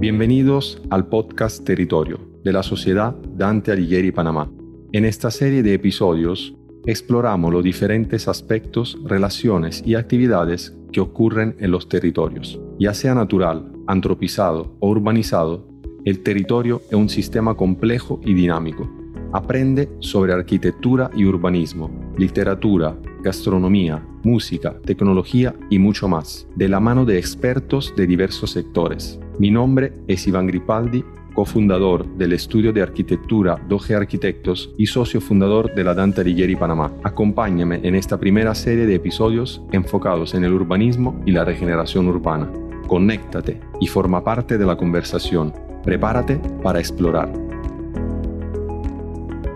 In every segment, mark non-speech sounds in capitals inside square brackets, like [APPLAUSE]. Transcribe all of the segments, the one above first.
Bienvenidos al podcast Territorio de la Sociedad Dante Alighieri Panamá. En esta serie de episodios exploramos los diferentes aspectos, relaciones y actividades que ocurren en los territorios. Ya sea natural, antropizado o urbanizado, el territorio es un sistema complejo y dinámico. Aprende sobre arquitectura y urbanismo, literatura, gastronomía, música, tecnología y mucho más, de la mano de expertos de diversos sectores. Mi nombre es Iván Gripaldi, cofundador del estudio de arquitectura Doge Arquitectos y socio fundador de la Dante Alighieri Panamá. Acompáñame en esta primera serie de episodios enfocados en el urbanismo y la regeneración urbana. Conéctate y forma parte de la conversación. Prepárate para explorar.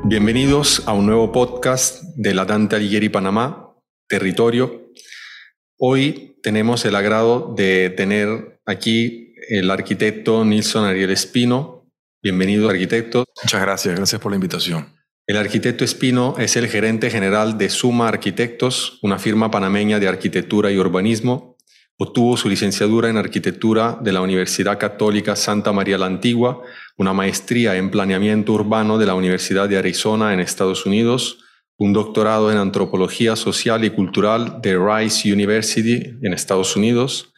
Bienvenidos a un nuevo podcast de la Dante Alighieri Panamá, Territorio. Hoy tenemos el agrado de tener aquí el arquitecto Nilson Ariel Espino. Bienvenido, arquitecto. Muchas gracias, gracias por la invitación. El arquitecto Espino es el gerente general de Suma Arquitectos, una firma panameña de arquitectura y urbanismo. Obtuvo su licenciatura en arquitectura de la Universidad Católica Santa María la Antigua, una maestría en planeamiento urbano de la Universidad de Arizona en Estados Unidos, un doctorado en antropología social y cultural de Rice University en Estados Unidos.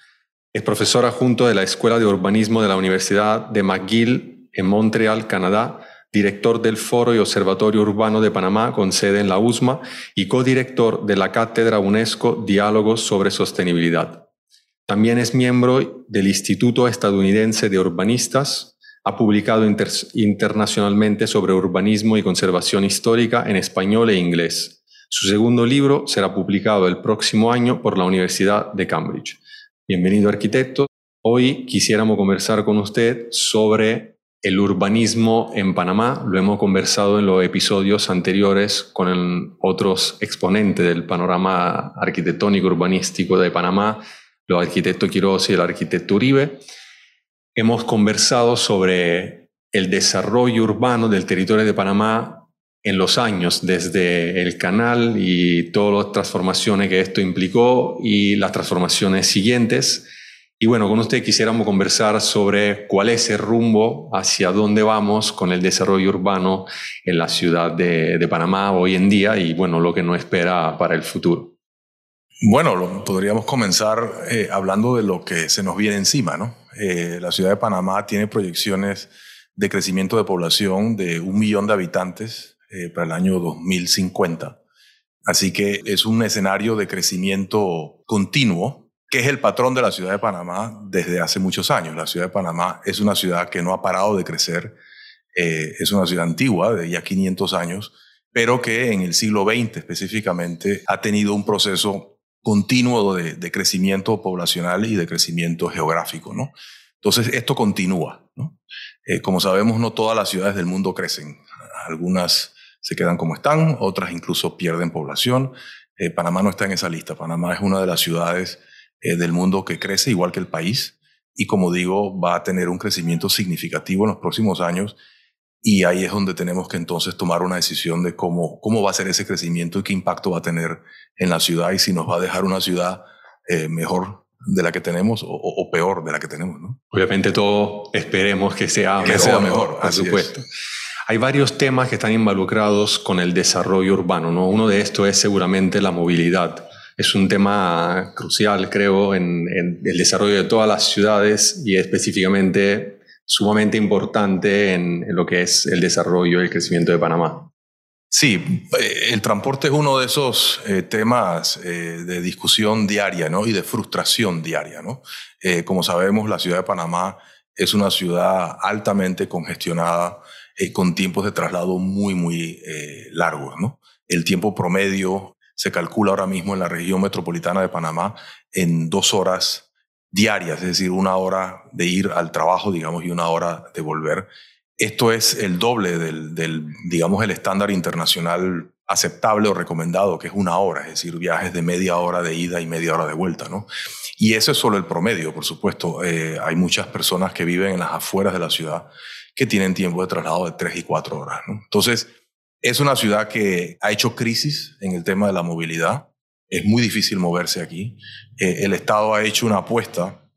Es profesora junto de la Escuela de Urbanismo de la Universidad de McGill en Montreal, Canadá, director del Foro y Observatorio Urbano de Panamá con sede en la USMA y codirector de la Cátedra UNESCO Diálogos sobre Sostenibilidad. También es miembro del Instituto Estadounidense de Urbanistas. Ha publicado internacionalmente sobre urbanismo y conservación histórica en español e inglés. Su segundo libro será publicado el próximo año por la Universidad de Cambridge. Bienvenido arquitecto. Hoy quisiéramos conversar con usted sobre el urbanismo en Panamá. Lo hemos conversado en los episodios anteriores con otros exponentes del panorama arquitectónico urbanístico de Panamá los arquitectos Quiroz y el arquitecto Uribe. Hemos conversado sobre el desarrollo urbano del territorio de Panamá en los años, desde el canal y todas las transformaciones que esto implicó y las transformaciones siguientes. Y bueno, con usted quisiéramos conversar sobre cuál es el rumbo, hacia dónde vamos con el desarrollo urbano en la ciudad de, de Panamá hoy en día y bueno, lo que nos espera para el futuro. Bueno, podríamos comenzar eh, hablando de lo que se nos viene encima, ¿no? Eh, la ciudad de Panamá tiene proyecciones de crecimiento de población de un millón de habitantes eh, para el año 2050. Así que es un escenario de crecimiento continuo, que es el patrón de la ciudad de Panamá desde hace muchos años. La ciudad de Panamá es una ciudad que no ha parado de crecer, es una ciudad antigua, de ya 500 años, pero que en el siglo XX específicamente ha tenido un proceso continuo de, crecimiento poblacional y de crecimiento geográfico. ¿no? Entonces, esto continúa. ¿no? Eh, como sabemos, no todas las ciudades del mundo crecen. Algunas se quedan como están, otras incluso pierden población. Eh, Panamá no está en esa lista. Panamá es una de las ciudades eh, del mundo que crece igual que el país y, como digo, va a tener un crecimiento significativo en los próximos años y ahí es donde tenemos que entonces tomar una decisión de cómo, cómo va a ser ese crecimiento y qué impacto va a tener en la ciudad y si nos va a dejar una ciudad eh, mejor de la que tenemos o, peor de la que tenemos. ¿no? Obviamente todo esperemos que sea que mejor, sea mejor por supuesto. Hay varios temas que están involucrados con el desarrollo urbano. ¿no? Uno de estos es seguramente la movilidad. Es un tema crucial, creo, en, en el desarrollo de todas las ciudades y específicamente sumamente importante en, lo que es el desarrollo y el crecimiento de Panamá. Sí, eh, el transporte es uno de esos eh, temas eh, de discusión diaria ¿no? y de frustración diaria. ¿no? como sabemos, la ciudad de Panamá es una ciudad altamente congestionada, con tiempos de traslado muy, muy largos. ¿no? El tiempo promedio se calcula ahora mismo en la región metropolitana de Panamá en dos horas diarias, es decir, una hora de ir al trabajo, digamos, y una hora de volver. Esto es el doble del, digamos, el estándar internacional aceptable o recomendado, que es una hora, es decir, viajes de media hora de ida y media hora de vuelta, ¿no? Y eso es solo el promedio, por supuesto. Eh, hay muchas personas que viven en las afueras de la ciudad que tienen tiempo de traslado de tres y cuatro horas, ¿no? Entonces, es una ciudad que ha hecho crisis en el tema de la movilidad. Es muy difícil moverse aquí. Eh, el Estado ha hecho una apuesta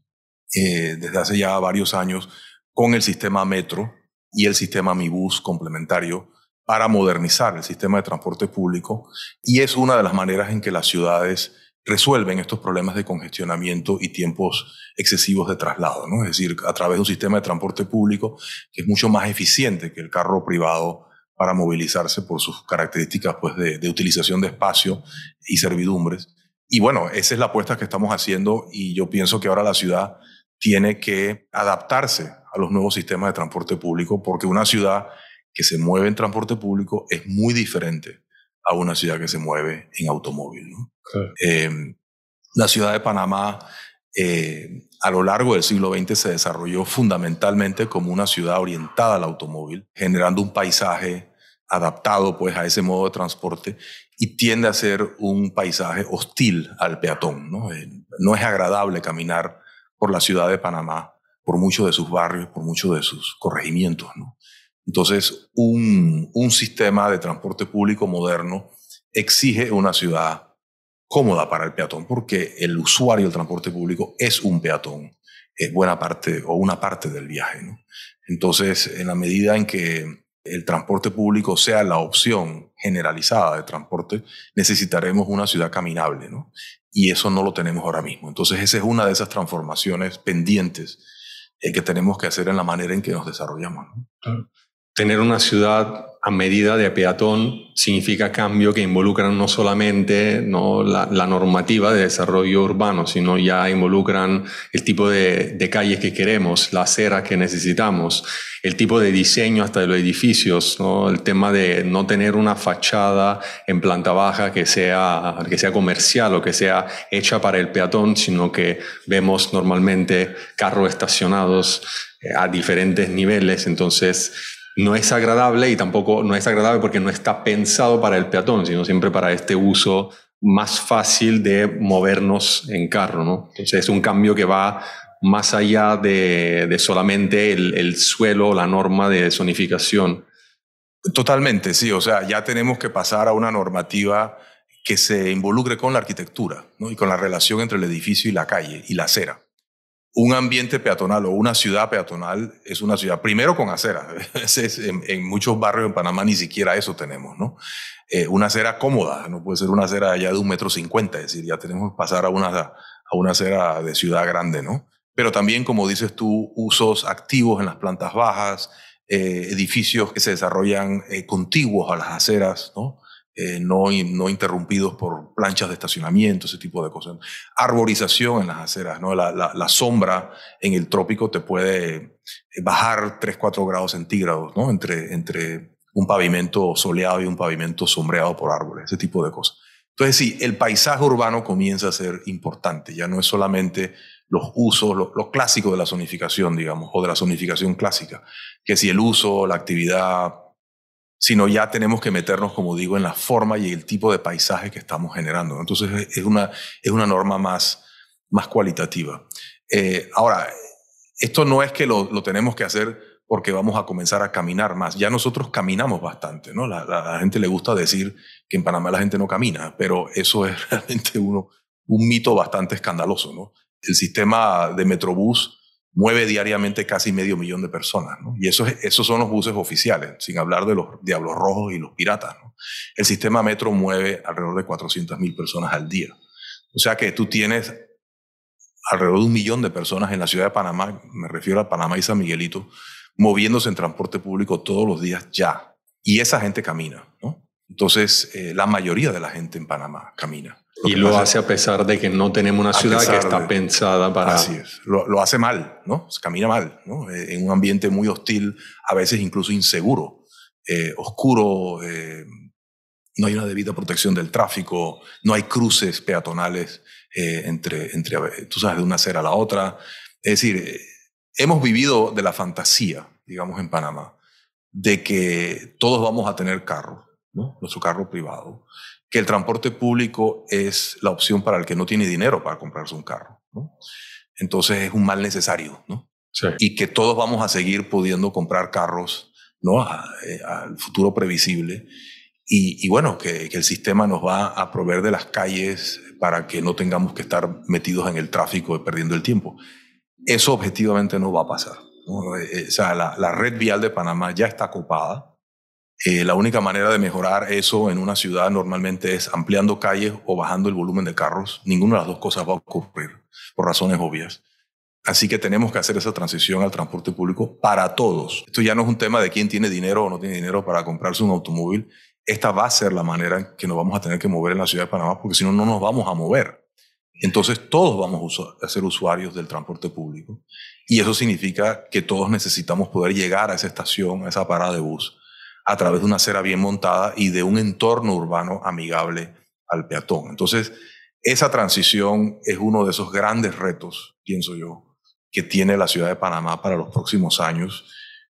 eh, desde hace ya varios años con el sistema metro y el sistema Mi Bus complementario para modernizar el sistema de transporte público y es una de las maneras en que las ciudades resuelven estos problemas de congestionamiento y tiempos excesivos de traslado, ¿no? Es decir, a través de un sistema de transporte público que es mucho más eficiente que el carro privado para movilizarse por sus características pues, de, utilización de espacio y servidumbres. Y bueno, esa es la apuesta que estamos haciendo y yo pienso que ahora la ciudad tiene que adaptarse a los nuevos sistemas de transporte público porque una ciudad que se mueve en transporte público es muy diferente a una ciudad que se mueve en automóvil. Em, la ciudad de Panamá eh, a lo largo del siglo XX se desarrolló fundamentalmente como una ciudad orientada al automóvil, generando un paisaje adaptado pues a ese modo de transporte y tiende a ser un paisaje hostil al peatón. No, eh, no es agradable caminar por la ciudad de Panamá, por muchos de sus barrios, por muchos de sus corregimientos. ¿no? Entonces, un, un sistema de transporte público moderno exige una ciudad cómoda para el peatón, porque el usuario del transporte público es un peatón, es buena parte o una parte del viaje. ¿no? Entonces, en la medida en que el transporte público sea la opción generalizada de transporte, necesitaremos una ciudad caminable, ¿no? Y eso no lo tenemos ahora mismo. Entonces, esa es una de esas transformaciones pendientes eh, que tenemos que hacer en la manera en que nos desarrollamos. ¿no? Tener una ciudad a medida de peatón significa cambio que involucran no solamente ¿no? La, normativa de desarrollo urbano, sino ya involucran el tipo de, de, calles que queremos, la acera que necesitamos, el tipo de diseño hasta de los edificios, ¿no? el tema de no tener una fachada en planta baja que sea, que sea comercial o que sea hecha para el peatón, sino que vemos normalmente carros estacionados eh, a diferentes niveles. Entonces, no es agradable y tampoco no es agradable porque no está pensado para el peatón, sino siempre para este uso más fácil de movernos en carro, ¿no? Entonces es un cambio que va más allá de, solamente el, el, suelo, la norma de zonificación. Totalmente, sí. O sea, ya tenemos que pasar a una normativa que se involucre con la arquitectura ¿no? y con la relación entre el edificio y la calle y la acera un ambiente peatonal o una ciudad peatonal es una ciudad, primero con acera. [LAUGHS] en, muchos barrios en Panamá ni siquiera eso tenemos, ¿no? Eh, una acera cómoda, no puede ser una acera allá de un metro cincuenta, es decir, ya tenemos que pasar a una, a una acera de ciudad grande, ¿no? Pero también, como dices tú, usos activos en las plantas bajas, eh, edificios que se desarrollan eh, contiguos a las aceras, ¿no? Eh, no, no interrumpidos por planchas de estacionamiento, ese tipo de cosas. Arborización en las aceras, ¿no? La, la, sombra en el trópico te puede eh, bajar 3, 4 grados centígrados, ¿no? Entre, entre un pavimento soleado y un pavimento sombreado por árboles, ese tipo de cosas. Entonces, sí, el paisaje urbano comienza a ser importante, ya no es solamente los usos, lo, lo, clásico de la zonificación, digamos, o de la zonificación clásica, que si el uso, la actividad sino ya tenemos que meternos, como digo, en la forma y el tipo de paisaje que estamos generando. Entonces es una, es una norma más, más cualitativa. Eh, ahora, esto no es que lo, lo, tenemos que hacer porque vamos a comenzar a caminar más. Ya nosotros caminamos bastante, ¿no? La, la, gente le gusta decir que en Panamá la gente no camina, pero eso es [LAUGHS] realmente uno, un mito bastante escandaloso, ¿no? El sistema de Metrobús mueve diariamente casi medio millón de personas. ¿no? Y esos, esos son los buses oficiales, sin hablar de los Diablos Rojos y los Piratas. El sistema metro mueve alrededor de 400.000 personas al día. O sea que tú tienes alrededor de un millón de personas en la ciudad de Panamá, me refiero a Panamá y San Miguelito, moviéndose en transporte público todos los días ya. Y esa gente camina. ¿no? Entonces, eh, la mayoría de la gente en Panamá camina. y lo hace a pesar de que no tenemos una ciudad que está pensada para... Así es, lo, hace mal, ¿no? Camina mal, ¿no? Eh, en un ambiente muy hostil, a veces incluso inseguro, eh, oscuro, no hay una debida protección del tráfico, no hay cruces peatonales entre, entre, tú sabes, de una acera a la otra. Es decir, hemos vivido de la fantasía, digamos, en Panamá, de que todos vamos a tener carro nuestro carro privado, que el transporte público es la opción para el que no tiene dinero para comprarse un carro. Entonces es un mal necesario, ¿no? Y que todos vamos a seguir pudiendo comprar carros ¿no? Eh, al futuro previsible. Y, bueno, que, que, el sistema nos va a proveer de las calles para que no tengamos que estar metidos en el tráfico y perdiendo el tiempo. Eso objetivamente no va a pasar. Eh, o sea, la, red vial de Panamá ya está copada. Eh, la única manera de mejorar eso en una ciudad normalmente es ampliando calles o bajando el volumen de carros. Ninguna de las dos cosas va a ocurrir por razones obvias. Así que tenemos que hacer esa transición al transporte público para todos. Esto ya no es un tema de quién tiene dinero o no tiene dinero para comprarse un automóvil. Esta va a ser la manera en que nos vamos a tener que mover en la ciudad de Panamá, porque si no, no nos vamos a mover. Entonces todos vamos a ser usuarios del transporte público y eso significa que todos necesitamos poder llegar a esa estación, a esa parada de bus, a través de una acera bien montada y de un entorno urbano amigable al peatón. Entonces, esa transición es uno de esos grandes retos, pienso yo, que tiene la ciudad de Panamá para los próximos años.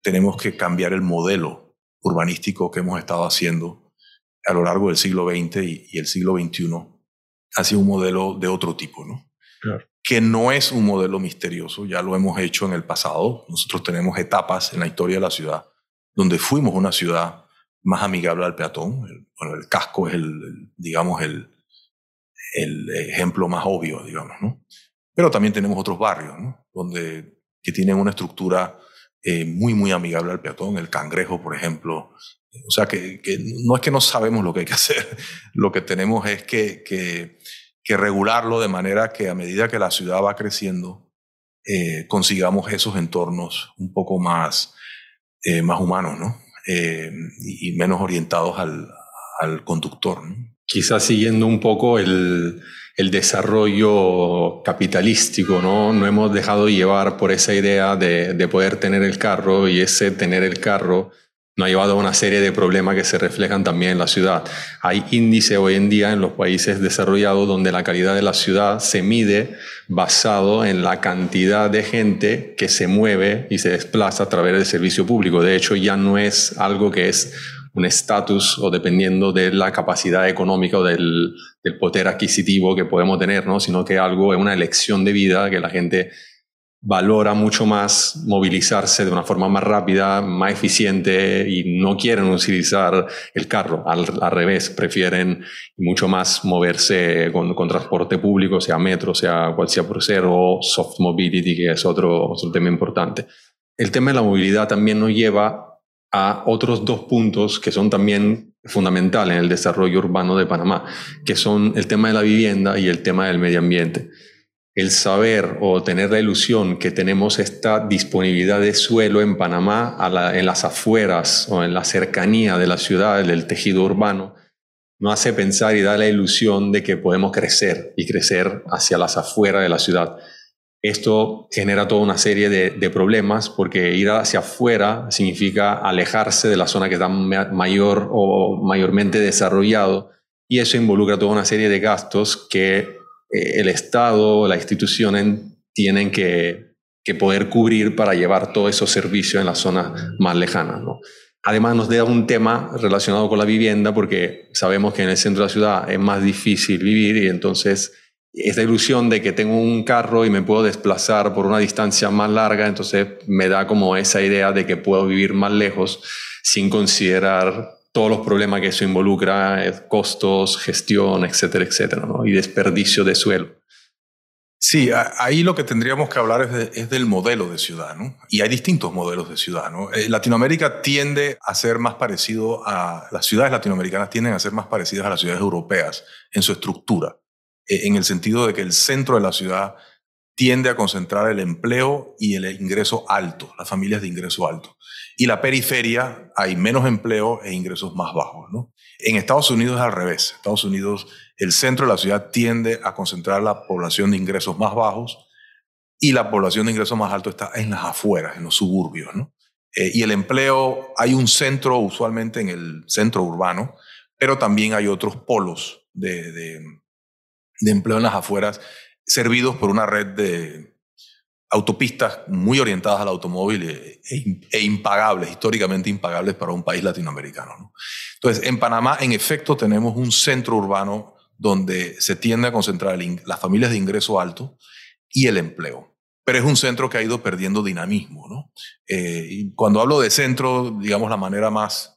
Tenemos que cambiar el modelo urbanístico que hemos estado haciendo a lo largo del siglo XX y, el siglo XXI hacia un modelo de otro tipo, ¿no? Que no es un modelo misterioso, ya lo hemos hecho en el pasado. Nosotros tenemos etapas en la historia de la ciudad donde fuimos una ciudad más amigable al peatón. Bueno, el casco es el, digamos, el, el ejemplo más obvio, digamos, ¿no? Pero también tenemos otros barrios, ¿no? Donde, que tienen una estructura eh, muy, muy amigable al peatón. El cangrejo, por ejemplo, o sea, que, no es que no sabemos lo que hay que hacer, [LAUGHS] lo que tenemos es que, que, regularlo de manera que a medida que la ciudad va creciendo, eh, consigamos esos entornos un poco más, eh, más humanos, ¿no? Eh, y, menos orientados al, al conductor. ¿no? Quizás siguiendo un poco el, el desarrollo capitalístico, ¿no? No hemos dejado llevar por esa idea de, de poder tener el carro y ese tener el carro nos ha llevado a una serie de problemas que se reflejan también en la ciudad. Hay índice hoy en día en los países desarrollados donde la calidad de la ciudad se mide basado en la cantidad de gente que se mueve y se desplaza a través del servicio público. De hecho, ya no es algo que es un estatus o dependiendo de la capacidad económica o del, del poder adquisitivo que podemos tener, ¿no? sino que algo es una elección de vida que la gente valora mucho más movilizarse de una forma más rápida, más eficiente y no quieren utilizar el carro. Al, revés, prefieren mucho más moverse con, transporte público, sea metro, sea cual sea por ser, o soft mobility, que es otro, otro tema importante. El tema de la movilidad también nos lleva a otros dos puntos que son también fundamentales en el desarrollo urbano de Panamá, que son el tema de la vivienda y el tema del medio ambiente el saber o tener la ilusión que tenemos esta disponibilidad de suelo en Panamá en las afueras o en la cercanía de la ciudad, del tejido urbano, nos hace pensar y da la ilusión de que podemos crecer y crecer hacia las afueras de la ciudad. Esto genera toda una serie de, de problemas porque ir hacia afuera significa alejarse de la zona que está mayor o mayormente desarrollado y eso involucra toda una serie de gastos que eh, el Estado, las instituciones tienen que, poder cubrir para llevar todos esos servicios en las zonas más lejanas. Además nos da un tema relacionado con la vivienda porque sabemos que en el centro de la ciudad es más difícil vivir y entonces esta ilusión de que tengo un carro y me puedo desplazar por una distancia más larga, entonces me da como esa idea de que puedo vivir más lejos sin considerar todos los problemas que eso involucra, eh, costos, gestión, etcétera, etcétera, ¿no? y desperdicio de suelo. Sí, ahí lo que tendríamos que hablar es, del modelo de ciudad, ¿no? Y hay distintos modelos de ciudad, ¿no? Eh, Latinoamérica tiende a ser más parecido a, las ciudades latinoamericanas tienden a ser más parecidas a las ciudades europeas en su estructura, eh, en el sentido de que el centro de la ciudad tiende a concentrar el empleo y el ingreso alto, las familias de ingreso alto. Y la periferia hay menos empleo e ingresos más bajos. ¿no? En Estados Unidos es al revés. Estados Unidos, el centro de la ciudad tiende a concentrar la población de ingresos más bajos y la población de ingresos más altos está en las afueras, en los suburbios. ¿no? Eh, y el empleo, hay un centro usualmente en el centro urbano, pero también hay otros polos de, de, de empleo en las afueras servidos por una red de autopistas muy orientadas al automóvil e, e, e impagables, históricamente impagables para un país latinoamericano. Entonces, en Panamá, en efecto, tenemos un centro urbano donde se tiende a concentrar las familias de ingreso alto y el empleo. Pero es un centro que ha ido perdiendo dinamismo. Eh, y cuando hablo de centro, digamos, la manera más,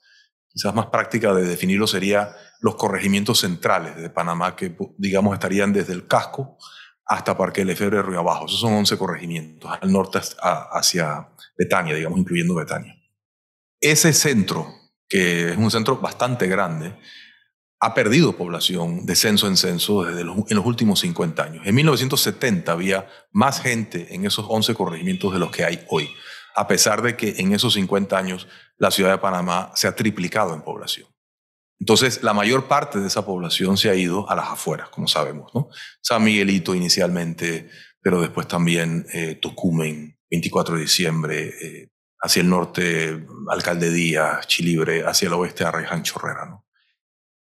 quizás más práctica de definirlo sería los corregimientos centrales de Panamá, que digamos estarían desde el casco hasta Parque Lefebvre Río Abajo. Esos son 11 corregimientos, al norte hacia Betania, digamos, incluyendo Betania. Ese centro, que es un centro bastante grande, ha perdido población de censo en censo desde en los últimos 50 años. En 1970 había más gente en esos 11 corregimientos de los que hay hoy, a pesar de que en esos 50 años la ciudad de Panamá se ha triplicado en población. Entonces, la mayor parte de esa población se ha ido a las afueras, como sabemos, ¿no? San Miguelito inicialmente, pero después también eh, Tocumen, 24 de diciembre, eh, hacia el norte, Alcalde Díaz, Chilibre, hacia el oeste, Arreján Chorrera, ¿no?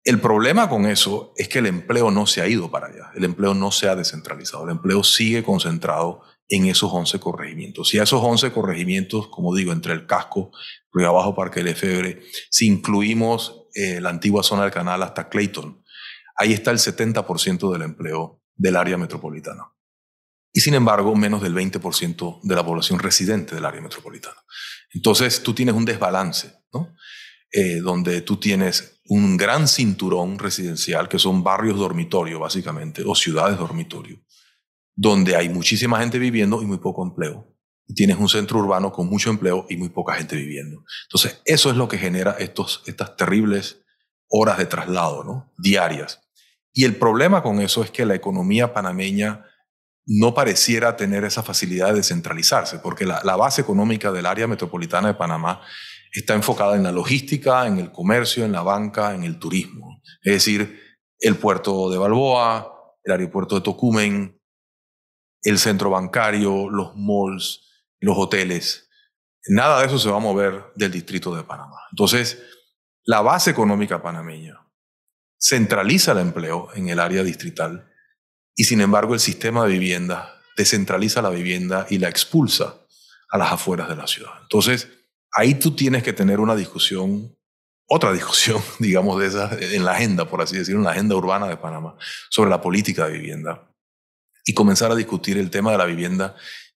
El problema con eso es que el empleo no se ha ido para allá, el empleo no se ha descentralizado, el empleo sigue concentrado en esos 11 corregimientos. Y a esos 11 corregimientos, como digo, entre el casco, Río Abajo, Parque Lefebvre, si incluimos eh, la antigua zona del canal hasta Clayton, ahí está el 70% del empleo del área metropolitana. Y sin embargo, menos del 20% de la población residente del área metropolitana. Entonces, tú tienes un desbalance, ¿no? Eh, donde tú tienes un gran cinturón residencial, que son barrios dormitorio, básicamente, o ciudades dormitorio, donde hay muchísima gente viviendo y muy poco empleo. Tienes un centro urbano con mucho empleo y muy poca gente viviendo. Entonces, eso es lo que genera estos, estas terribles horas de traslado, ¿no? Diarias. Y el problema con eso es que la economía panameña no pareciera tener esa facilidad de descentralizarse, porque la, la base económica del área metropolitana de Panamá está enfocada en la logística, en el comercio, en la banca, en el turismo. Es decir, el puerto de Balboa, el aeropuerto de Tocumen, el centro bancario, los malls, los hoteles. Nada de eso se va a mover del distrito de Panamá. Entonces, la base económica panameña centraliza el empleo en el área distrital y sin embargo el sistema de vivienda descentraliza la vivienda y la expulsa a las afueras de la ciudad. Entonces, ahí tú tienes que tener una discusión, otra discusión, [LAUGHS] digamos, de esa, en la agenda, por así decirlo, en la agenda urbana de Panamá, sobre la política de vivienda y comenzar a discutir el tema de la vivienda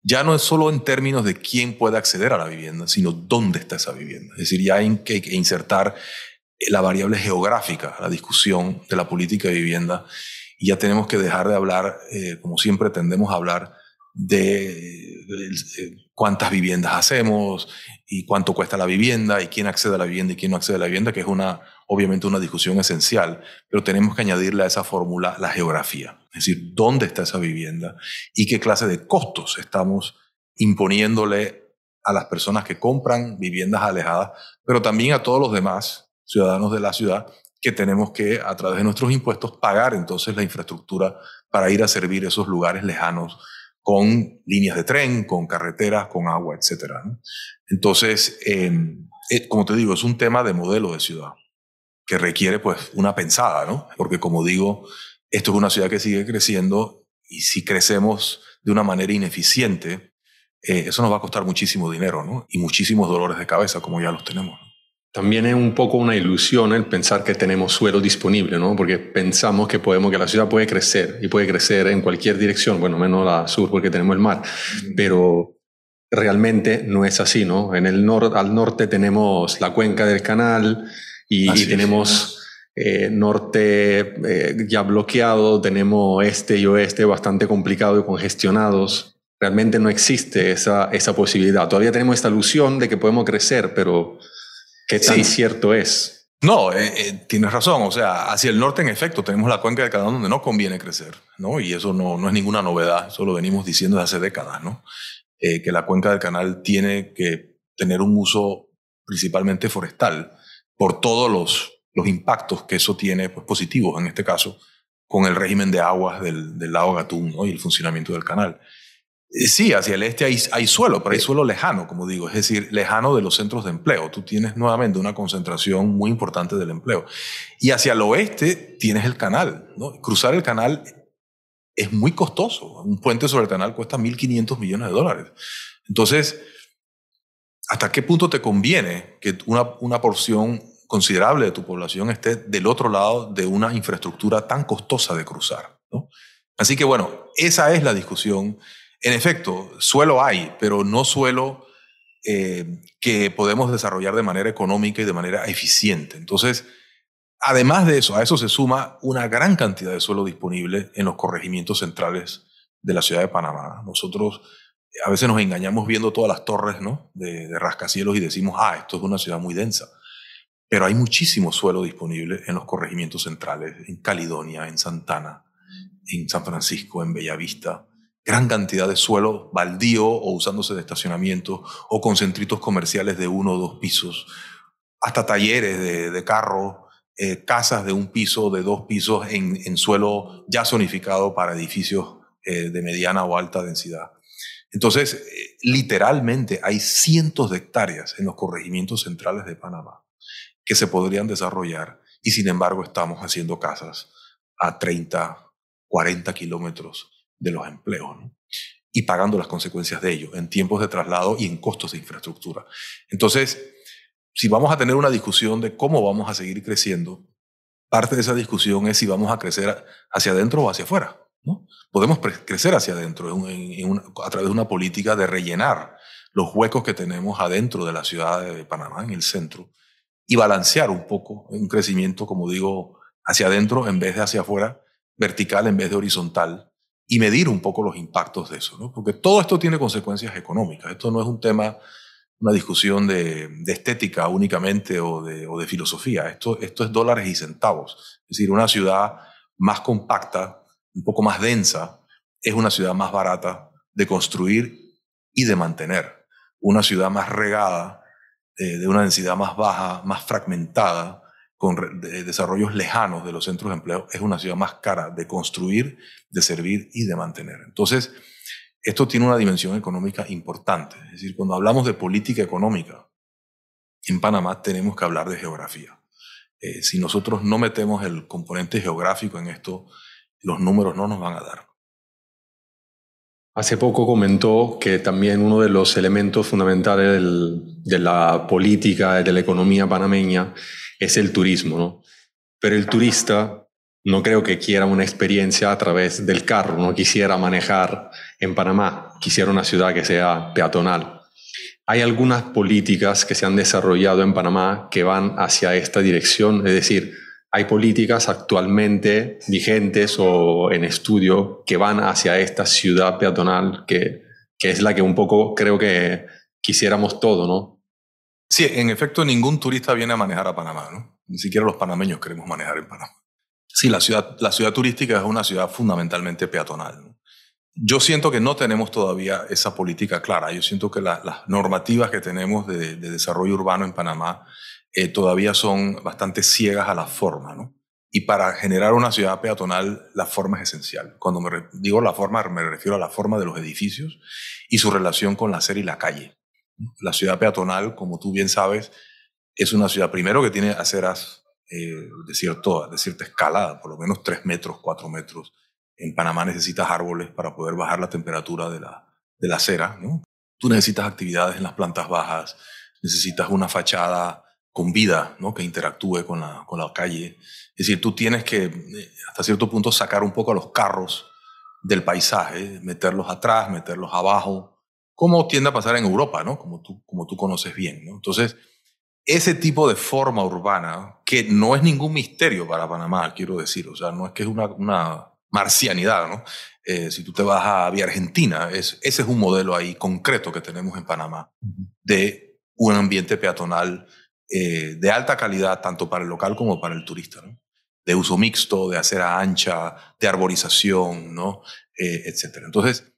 ya no es solo en términos de quién puede acceder a la vivienda, sino dónde está esa vivienda. Es decir, ya hay que insertar la variable geográfica a la discusión de la política de vivienda y ya tenemos que dejar de hablar, eh, como siempre tendemos a hablar, de, cuántas viviendas hacemos y cuánto cuesta la vivienda y quién accede a la vivienda y quién no accede a la vivienda, que es una, obviamente una discusión esencial, pero tenemos que añadirle a esa fórmula la geografía, es decir, dónde está esa vivienda y qué clase de costos estamos imponiéndole a las personas que compran viviendas alejadas, pero también a todos los demás ciudadanos de la ciudad que tenemos que, a través de nuestros impuestos, pagar entonces la infraestructura para ir a servir esos lugares lejanos con líneas de tren, con carreteras, con agua, etc. Entonces, em, eh, como te digo, es un tema de modelo de ciudad que requiere pues una pensada, ¿no? Porque como digo, esto es una ciudad que sigue creciendo y si crecemos de una manera ineficiente, eh, eso nos va a costar muchísimo dinero, ¿no? Y muchísimos dolores de cabeza como ya los tenemos. También es un poco una ilusión el pensar que tenemos suelo disponible, ¿no? Porque pensamos que podemos, que la ciudad puede crecer y puede crecer en cualquier dirección, bueno, menos la sur porque tenemos el mar, pero realmente no es así, ¿no? En el norte, al norte tenemos la cuenca del canal y, tenemos eh, norte eh, ya bloqueado, tenemos este y oeste bastante complicado y congestionados. Realmente no existe esa, esa posibilidad. Todavía tenemos esta ilusión de que podemos crecer, pero ¿Qué tan cierto es? No, eh, eh, tienes razón. O sea, hacia el norte, en efecto, tenemos la cuenca del canal donde no conviene crecer, ¿no? Y eso no, no es ninguna novedad, eso lo venimos diciendo desde hace décadas, ¿no? Eh, que la cuenca del canal tiene que tener un uso principalmente forestal por todos los, los impactos que eso tiene, pues positivos en este caso, con el régimen de aguas del, del lago Gatún ¿no? y el funcionamiento del canal. Eh, sí, hacia el este hay, suelo, pero hay suelo lejano, como digo, es decir, lejano de los centros de empleo. Tú tienes nuevamente una concentración muy importante del empleo. Y hacia el oeste tienes el canal. ¿no? Cruzar el canal es muy costoso. Un puente sobre el canal cuesta 1.500 millones de dólares. Entonces, ¿hasta qué punto te conviene que una, una porción considerable de tu población esté del otro lado de una infraestructura tan costosa de cruzar? ¿no? Así que bueno, esa es la discusión en efecto, suelo hay, pero no suelo eh, que podemos desarrollar de manera económica y de manera eficiente. Entonces, además de eso, a eso se suma una gran cantidad de suelo disponible en los corregimientos centrales de la ciudad de Panamá. Nosotros a veces nos engañamos viendo todas las torres ¿no? de, de rascacielos y decimos, ah, esto es una ciudad muy densa. Pero hay muchísimo suelo disponible en los corregimientos centrales, en Caledonia, en Santana, en San Francisco, en Bellavista. Gran cantidad de suelo baldío o usándose de estacionamiento o con centritos comerciales de uno o dos pisos, hasta talleres de, de carro, eh, casas de un piso, de dos pisos en, suelo ya zonificado para edificios eh, de mediana o alta densidad. Entonces, eh, literalmente hay cientos de hectáreas en los corregimientos centrales de Panamá que se podrían desarrollar y sin embargo estamos haciendo casas a 30, 40 kilómetros de los empleos y pagando las consecuencias de ello en tiempos de traslado y en costos de infraestructura. Entonces, si vamos a tener una discusión de cómo vamos a seguir creciendo, parte de esa discusión es si vamos a crecer hacia adentro o hacia afuera. ¿no? Podemos crecer hacia adentro a través de una política de rellenar los huecos que tenemos adentro de la ciudad de Panamá, en el centro, y balancear un poco un crecimiento, como digo, hacia adentro en vez de hacia afuera, vertical en vez de horizontal, y medir un poco los impactos de eso, ¿no? porque todo esto tiene consecuencias económicas. Esto no es un tema, una discusión de, estética únicamente o de, filosofía. Esto, esto es dólares y centavos. Es decir, una ciudad más compacta, un poco más densa, es una ciudad más barata de construir y de mantener. Una ciudad más regada, eh, de una densidad más baja, más fragmentada, con desarrollos lejanos de los centros de empleo, es una ciudad más cara de construir, de servir y de mantener. Entonces, esto tiene una dimensión económica importante. Es decir, cuando hablamos de política económica, en Panamá tenemos que hablar de geografía. Eh, si nosotros no metemos el componente geográfico en esto, los números no nos van a dar. Hace poco comentó que también uno de los elementos fundamentales de la política de la economía panameña es el turismo, ¿no? Pero el turista no creo que quiera una experiencia a través del carro, no quisiera manejar en Panamá, quisiera una ciudad que sea peatonal. Hay algunas políticas que se han desarrollado en Panamá que van hacia esta dirección, es decir, hay políticas actualmente vigentes o en estudio que van hacia esta ciudad peatonal que, que es la que un poco creo que quisiéramos todo, ¿no? Sí, en efecto, ningún turista viene a manejar a Panamá, ¿no? Ni siquiera los panameños queremos manejar en Panamá. Sí, la ciudad, la ciudad turística es una ciudad fundamentalmente peatonal. Yo siento que no tenemos todavía esa política clara. Yo siento que las normativas que tenemos de, de desarrollo urbano en Panamá eh, todavía son bastante ciegas a la forma, ¿no? Y para generar una ciudad peatonal, la forma es esencial. Cuando me digo la forma, me refiero a la forma de los edificios y su relación con la acera y la calle. La ciudad peatonal, como tú bien sabes, es una ciudad primero que tiene aceras eh, de, cierto, de cierta escala, por lo menos 3 metros, 4 metros. En Panamá necesitas árboles para poder bajar la temperatura de la, de la acera. Tú necesitas actividades en las plantas bajas, necesitas una fachada con vida, ¿no? que interactúe con la, con la calle. Es decir, tú tienes que, eh, hasta cierto punto, sacar un poco a los carros del paisaje, meterlos atrás, meterlos abajo, como tiende a pasar en Europa, ¿no? como, tú, como tú conoces bien. ¿no? Entonces, ese tipo de forma urbana, que no es ningún misterio para Panamá, quiero decir, o sea, no es que es una, una marcianidad, ¿no? Eh, si tú te vas a Vía Argentina, es, ese es un modelo ahí concreto que tenemos en Panamá de un ambiente peatonal eh, de alta calidad, tanto para el local como para el turista, ¿no? de uso mixto, de acera ancha, de arborización, ¿no? Eh, etc. Entonces,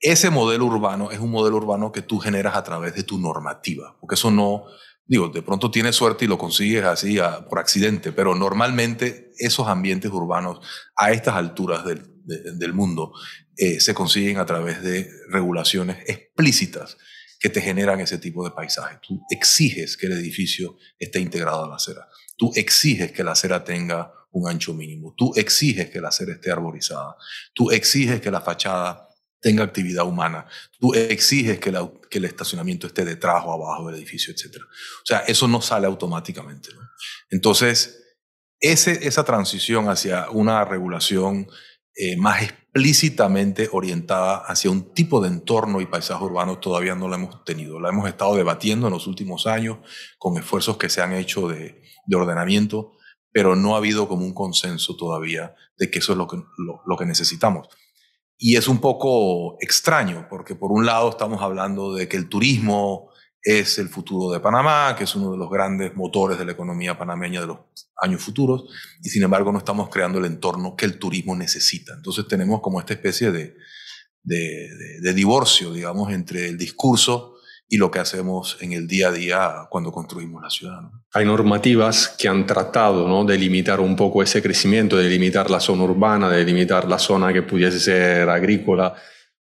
ese modelo urbano es un modelo urbano que tú generas a través de tu normativa, porque eso no, digo, de pronto tienes suerte y lo consigues así por accidente, pero normalmente esos ambientes urbanos a estas alturas del, del mundo eh, se consiguen a través de regulaciones explícitas que te generan ese tipo de paisaje. Tú exiges que el edificio esté integrado a la acera. Tú exiges que la acera tenga un ancho mínimo. Tú exiges que la acera esté arborizada. Tú exiges que la fachada tenga actividad humana. Tú exiges que, el estacionamiento esté detrás o abajo del edificio, etc. O sea, eso no sale automáticamente. Entonces, esa transición hacia una regulación eh, más explícitamente orientada hacia un tipo de entorno y paisaje urbano todavía no la hemos tenido. La hemos estado debatiendo en los últimos años con esfuerzos que se han hecho de, de ordenamiento, pero no ha habido como un consenso todavía de que eso es lo, que necesitamos. Y es un poco extraño, porque por un lado estamos hablando de que el turismo es el futuro de Panamá, que es uno de los grandes motores de la economía panameña de los años futuros, y sin embargo no estamos creando el entorno que el turismo necesita. Entonces tenemos como esta especie de, de, divorcio, digamos, entre el discurso y lo que hacemos en el día a día cuando construimos la ciudad. Hay normativas que han tratado ¿no? de limitar un poco ese crecimiento, de limitar la zona urbana, de limitar la zona que pudiese ser agrícola.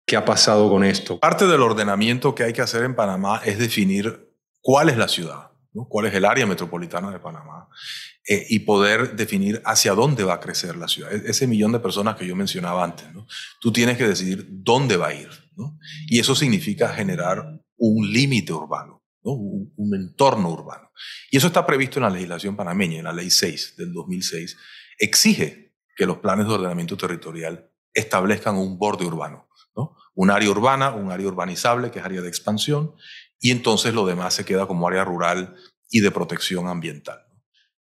¿Qué ha pasado con esto? Parte del ordenamiento que hay que hacer en Panamá es definir cuál es la ciudad, ¿no? cuál es el área metropolitana de Panamá eh, y poder definir hacia dónde va a crecer la ciudad. E-, ese millón de personas que yo mencionaba antes, ¿no? tú tienes que decidir dónde va a ir. ¿no? Y eso significa generar un límite urbano, ¿no? un, entorno urbano. Y eso está previsto en la legislación panameña, en la ley 6 del 2006. Exige que los planes de ordenamiento territorial establezcan un borde urbano. ¿no? Un área urbana, un área urbanizable, que es área de expansión, y entonces lo demás se queda como área rural y de protección ambiental.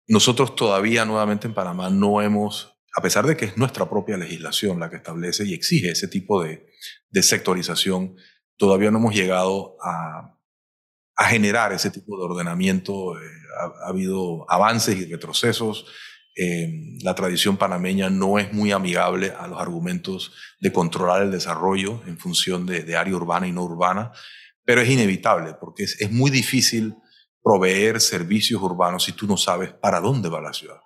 Nosotros todavía nuevamente en Panamá no hemos, a pesar de que es nuestra propia legislación la que establece y exige ese tipo de, de sectorización, todavía no hemos llegado a, generar ese tipo de ordenamiento. Eh, ha, ha, habido avances y retrocesos. Eh, la tradición panameña no es muy amigable a los argumentos de controlar el desarrollo en función de, de área urbana y no urbana, pero es inevitable porque es, es muy difícil proveer servicios urbanos si tú no sabes para dónde va la ciudad.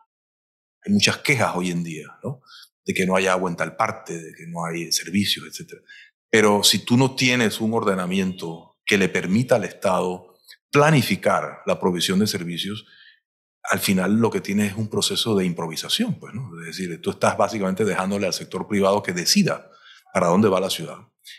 Hay muchas quejas hoy en día, ¿no? De que no hay agua en tal parte, de que no hay servicios, etc. Pero si tú no tienes un ordenamiento que le permita al Estado planificar la provisión de servicios, al final lo que tienes es un proceso de improvisación, pues, ¿no? Es decir, tú estás básicamente dejándole al sector privado que decida para dónde va la ciudad.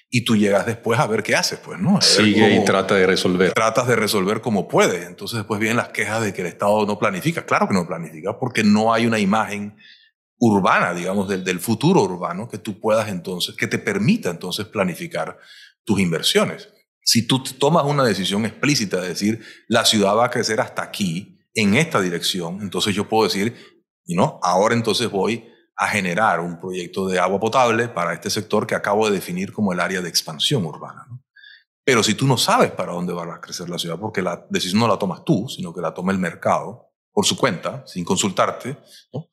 Y tú llegas después a ver qué haces, pues, ¿no? Sigue cómo, y trata de resolver. Tratas de resolver como puedes. Entonces después vienen las quejas de que el Estado no planifica. Claro que no planifica, porque no hay una imagen urbana, digamos, del, futuro urbano que tú puedas entonces, que te permita entonces planificar tus inversiones. Si tú tomas una decisión explícita de decir, la ciudad va a crecer hasta aquí, en esta dirección, entonces yo puedo decir, no, ahora entonces voy a generar un proyecto de agua potable para este sector que acabo de definir como el área de expansión urbana. ¿no? Pero si tú no sabes para dónde va a crecer la ciudad, porque la decisión no la tomas tú, sino que la toma el mercado por su cuenta, sin consultarte, ¿no?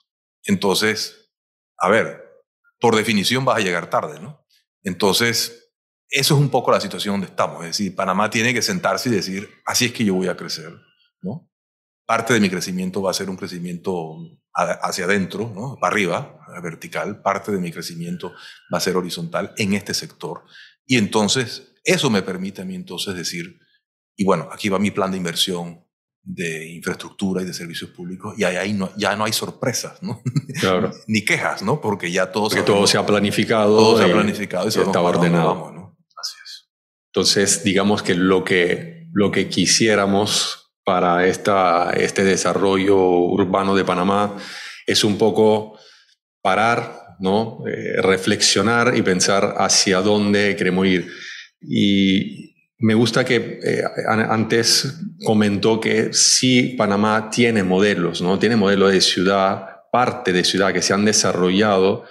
Entonces, a ver, por definición vas a llegar tarde, ¿no? Entonces, eso es un poco la situación donde estamos. Es decir, Panamá tiene que sentarse y decir, así es que yo voy a crecer, ¿no? Parte de mi crecimiento va a ser un crecimiento hacia adentro, ¿no? para arriba, vertical. Parte de mi crecimiento va a ser horizontal en este sector. Y entonces, eso me permite a mí entonces decir, y bueno, aquí va mi plan de inversión de infraestructura y de servicios públicos, y ahí, ahí no, ya no hay sorpresas, ¿no? Claro. [LAUGHS] Ni quejas, ¿no? Porque ya todo, Porque todo se ha planificado. Todo se ha planificado y, y está ordenado. Vamos, ¿no? Así es. Entonces, digamos que lo que, lo que quisiéramos para esta, este desarrollo urbano de Panamá es un poco parar, ¿no? Eh, reflexionar y pensar hacia dónde queremos ir. Y me gusta que eh, antes comentó que sí, Panamá tiene modelos, ¿no? tiene modelos de ciudad, parte de ciudad que se han desarrollado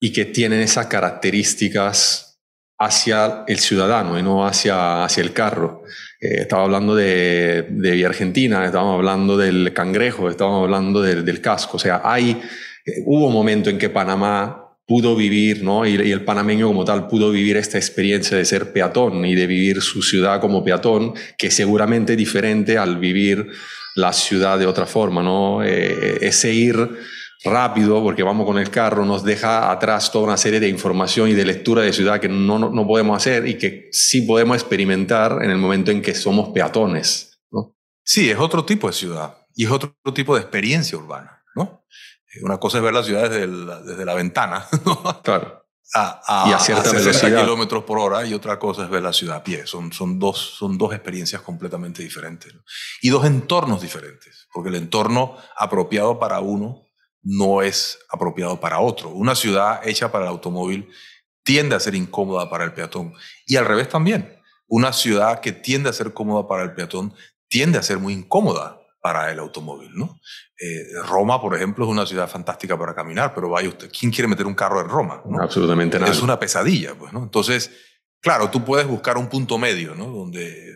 y que tienen esas características hacia el ciudadano y no hacia, hacia el carro. Eh, estaba hablando de, de Argentina, estábamos hablando del cangrejo, estábamos hablando del, del casco. O sea, hay, eh, hubo un momento en que Panamá pudo vivir, ¿no? Y, el panameño como tal pudo vivir esta experiencia de ser peatón y de vivir su ciudad como peatón, que seguramente es diferente al vivir la ciudad de otra forma, ¿no? Eh, ese ir rápido, porque vamos con el carro, nos deja atrás toda una serie de información y de lectura de ciudad que no, no, no podemos hacer y que sí podemos experimentar en el momento en que somos peatones. ¿no? Sí, es otro tipo de ciudad y es otro tipo de experiencia urbana. ¿no? Una cosa es ver la ciudad desde, la ventana, [LAUGHS] ¿no? claro. A, a, y a cierta a 60 velocidad. kilómetros por hora y otra cosa es ver la ciudad a pie. Son, son, dos, son dos experiencias completamente diferentes. ¿no? Y dos entornos diferentes, porque el entorno apropiado para uno no es apropiado para otro. Una ciudad hecha para el automóvil tiende a ser incómoda para el peatón. Y al revés también. Una ciudad que tiende a ser cómoda para el peatón tiende a ser muy incómoda para el automóvil. ¿no? Eh, Roma, por ejemplo, es una ciudad fantástica para caminar, pero vaya usted, ¿quién quiere meter un carro en Roma? Absolutamente nada. Es una pesadilla. Pues, ¿no? Entonces, claro, tú puedes buscar un punto medio, ¿no? donde,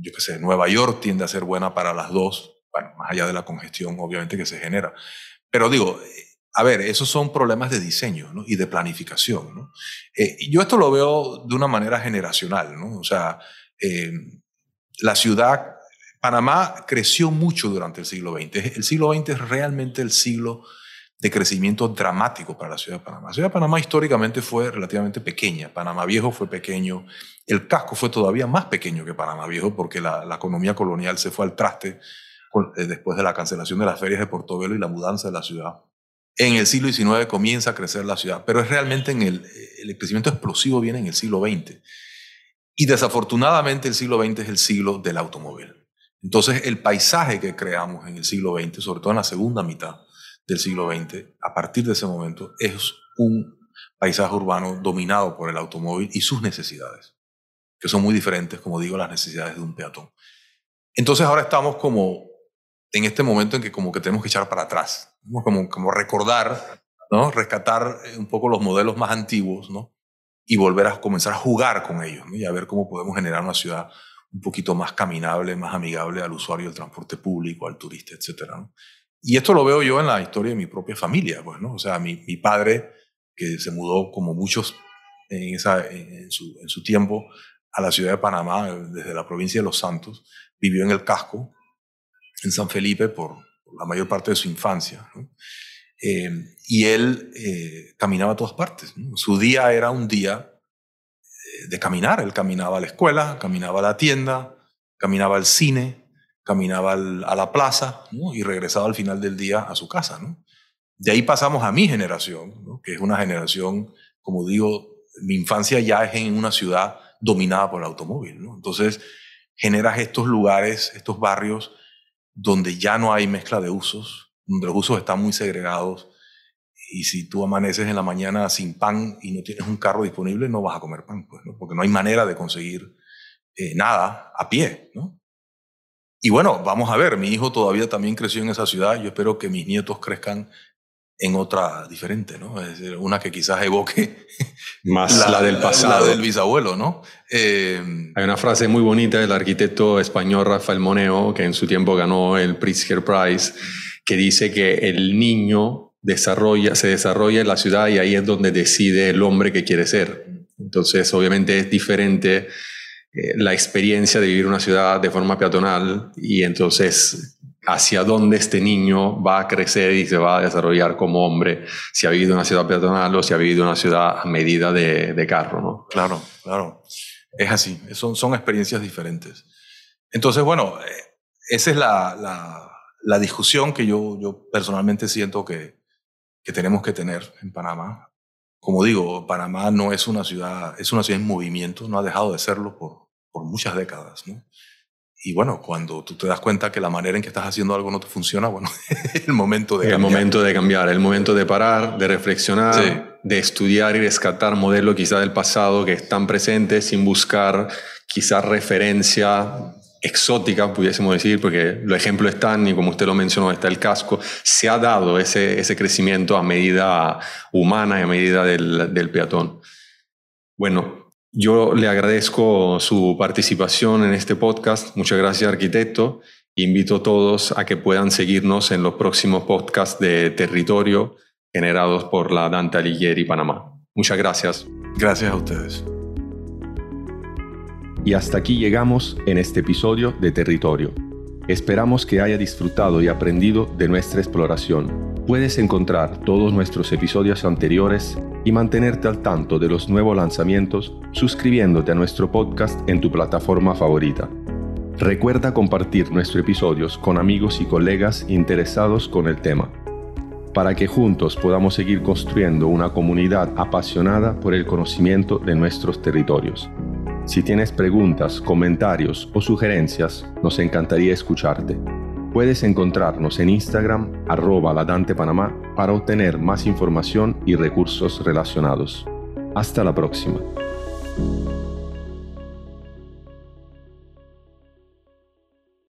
yo qué sé, Nueva York tiende a ser buena para las dos, bueno, más allá de la congestión, obviamente, que se genera. Pero digo, a ver, esos son problemas de diseño ¿no? y de planificación. ¿no? Eh, yo esto lo veo de una manera generacional, ¿no? O sea, eh, la ciudad, Panamá creció mucho durante el siglo XX. El siglo XX es realmente el siglo de crecimiento dramático para la ciudad de Panamá. La ciudad de Panamá históricamente fue relativamente pequeña. Panamá Viejo fue pequeño. El casco fue todavía más pequeño que Panamá Viejo porque la, economía colonial se fue al traste eh, después de la cancelación de las ferias de Portobelo y la mudanza de la ciudad. En el siglo XIX comienza a crecer la ciudad, pero es realmente en el, el crecimiento explosivo viene en el siglo XX. Y desafortunadamente el siglo XX es el siglo del automóvil. Entonces el paisaje que creamos en el siglo XX, sobre todo en la segunda mitad del siglo XX, a partir de ese momento, es un paisaje urbano dominado por el automóvil y sus necesidades, que son muy diferentes, como digo, las necesidades de un peatón. Entonces ahora estamos como en este momento en que como que tenemos que echar para atrás, como, recordar, ¿no? rescatar un poco los modelos más antiguos, ¿no? y volver a comenzar a jugar con ellos y a ver cómo podemos generar una ciudad un poquito más caminable, más amigable al usuario del transporte público, al turista, etc. Y esto lo veo yo en la historia de mi propia familia. Pues, ¿no? O sea, mi, mi padre, que se mudó como muchos en, su, tiempo a la ciudad de Panamá, desde la provincia de Los Santos, vivió en el casco, en San Felipe, por, la mayor parte de su infancia. Eh, y él eh, caminaba a todas partes. Su día era un día de caminar. Él caminaba a la escuela, caminaba a la tienda, caminaba al cine, caminaba a la plaza y regresaba al final del día a su casa. De ahí pasamos a mi generación, que es una generación, como digo, mi infancia ya es en una ciudad dominada por el automóvil. Entonces, generas estos lugares, estos barrios donde ya no hay mezcla de usos, donde los usos están muy segregados. Y si tú amaneces en la mañana sin pan y no tienes un carro disponible, no vas a comer pan, pues, ¿no? porque no hay manera de conseguir eh, nada a pie. ¿no? Y bueno, vamos a ver, mi hijo todavía también creció en esa ciudad, yo espero que mis nietos crezcan en otra diferente, ¿no? Es decir, una que quizás evoque [LAUGHS] más la, del pasado, la del bisabuelo, ¿no? Eh, Hay una frase muy bonita del arquitecto español Rafael Moneo, que en su tiempo ganó el Pritzker Prize, que dice que el niño desarrolla, se desarrolla en la ciudad y ahí es donde decide el hombre que quiere ser. Entonces, obviamente es diferente eh, la experiencia de vivir una ciudad de forma peatonal y entonces hacia dónde este niño va a crecer y se va a desarrollar como hombre, si ha vivido una ciudad peatonal o si ha vivido una ciudad a medida de, carro, ¿no? Claro, claro. Es así, son, son experiencias diferentes. Entonces, bueno, eh, esa es la la discusión que yo, yo personalmente siento que, que tenemos que tener en Panamá. Como digo, Panamá no es una ciudad, es una ciudad en movimiento, no ha dejado de serlo por, por muchas décadas. ¿no? Y bueno, cuando tú te das cuenta que la manera en que estás haciendo algo no te funciona, bueno, [LAUGHS] es el momento de cambiar. El momento de cambiar, el momento de parar, de reflexionar, de estudiar y rescatar modelos quizá del pasado que están presentes sin buscar quizá referencia exótica, pudiésemos decir, porque los ejemplos están, y como usted lo mencionó, está el casco, se ha dado ese, crecimiento a medida humana y a medida del, del peatón. Bueno, yo le agradezco su participación en este podcast. Muchas gracias, arquitecto. Invito a todos a que puedan seguirnos en los próximos podcasts de territorio generados por la Dante Alighieri Panamá. Muchas gracias. Gracias a ustedes. Y hasta aquí llegamos en este episodio de Territorio. Esperamos que haya disfrutado y aprendido de nuestra exploración. Puedes encontrar todos nuestros episodios anteriores y mantenerte al tanto de los nuevos lanzamientos suscribiéndote a nuestro podcast en tu plataforma favorita. Recuerda compartir nuestros episodios con amigos y colegas interesados con el tema, para que juntos podamos seguir construyendo una comunidad apasionada por el conocimiento de nuestros territorios. Si tienes preguntas, comentarios o sugerencias, nos encantaría escucharte. Puedes encontrarnos en Instagram arroba Panamá para obtener más información y recursos relacionados. Hasta la próxima.